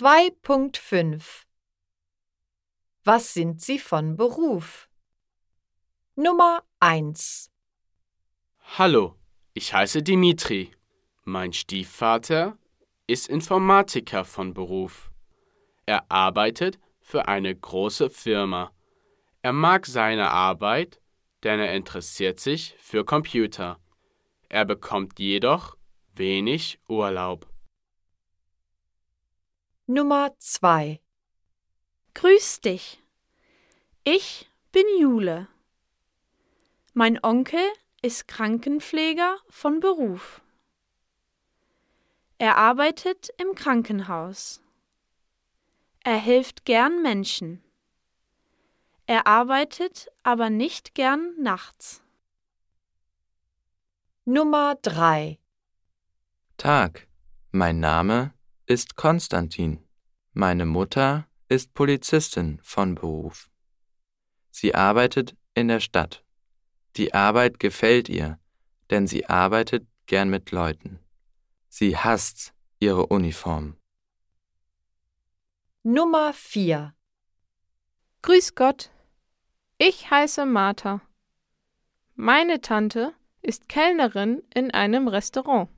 2.5 Was sind Sie von Beruf? Nummer 1 Hallo, ich heiße Dimitri. Mein Stiefvater ist Informatiker von Beruf. Er arbeitet für eine große Firma. Er mag seine Arbeit, denn er interessiert sich für Computer. Er bekommt jedoch wenig Urlaub. Nummer 2 Grüß dich. Ich bin Jule. Mein Onkel ist Krankenpfleger von Beruf. Er arbeitet im Krankenhaus. Er hilft gern Menschen. Er arbeitet aber nicht gern nachts. Nummer 3 Tag, mein Name ist Konstantin. Meine Mutter ist Polizistin von Beruf. Sie arbeitet in der Stadt. Die Arbeit gefällt ihr, denn sie arbeitet gern mit Leuten. Sie hasst ihre Uniform. Nummer 4 Grüß Gott. Ich heiße Martha. Meine Tante ist Kellnerin in einem Restaurant.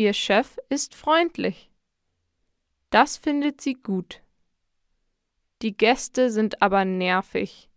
Ihr Chef ist freundlich. Das findet sie gut. Die Gäste sind aber nervig.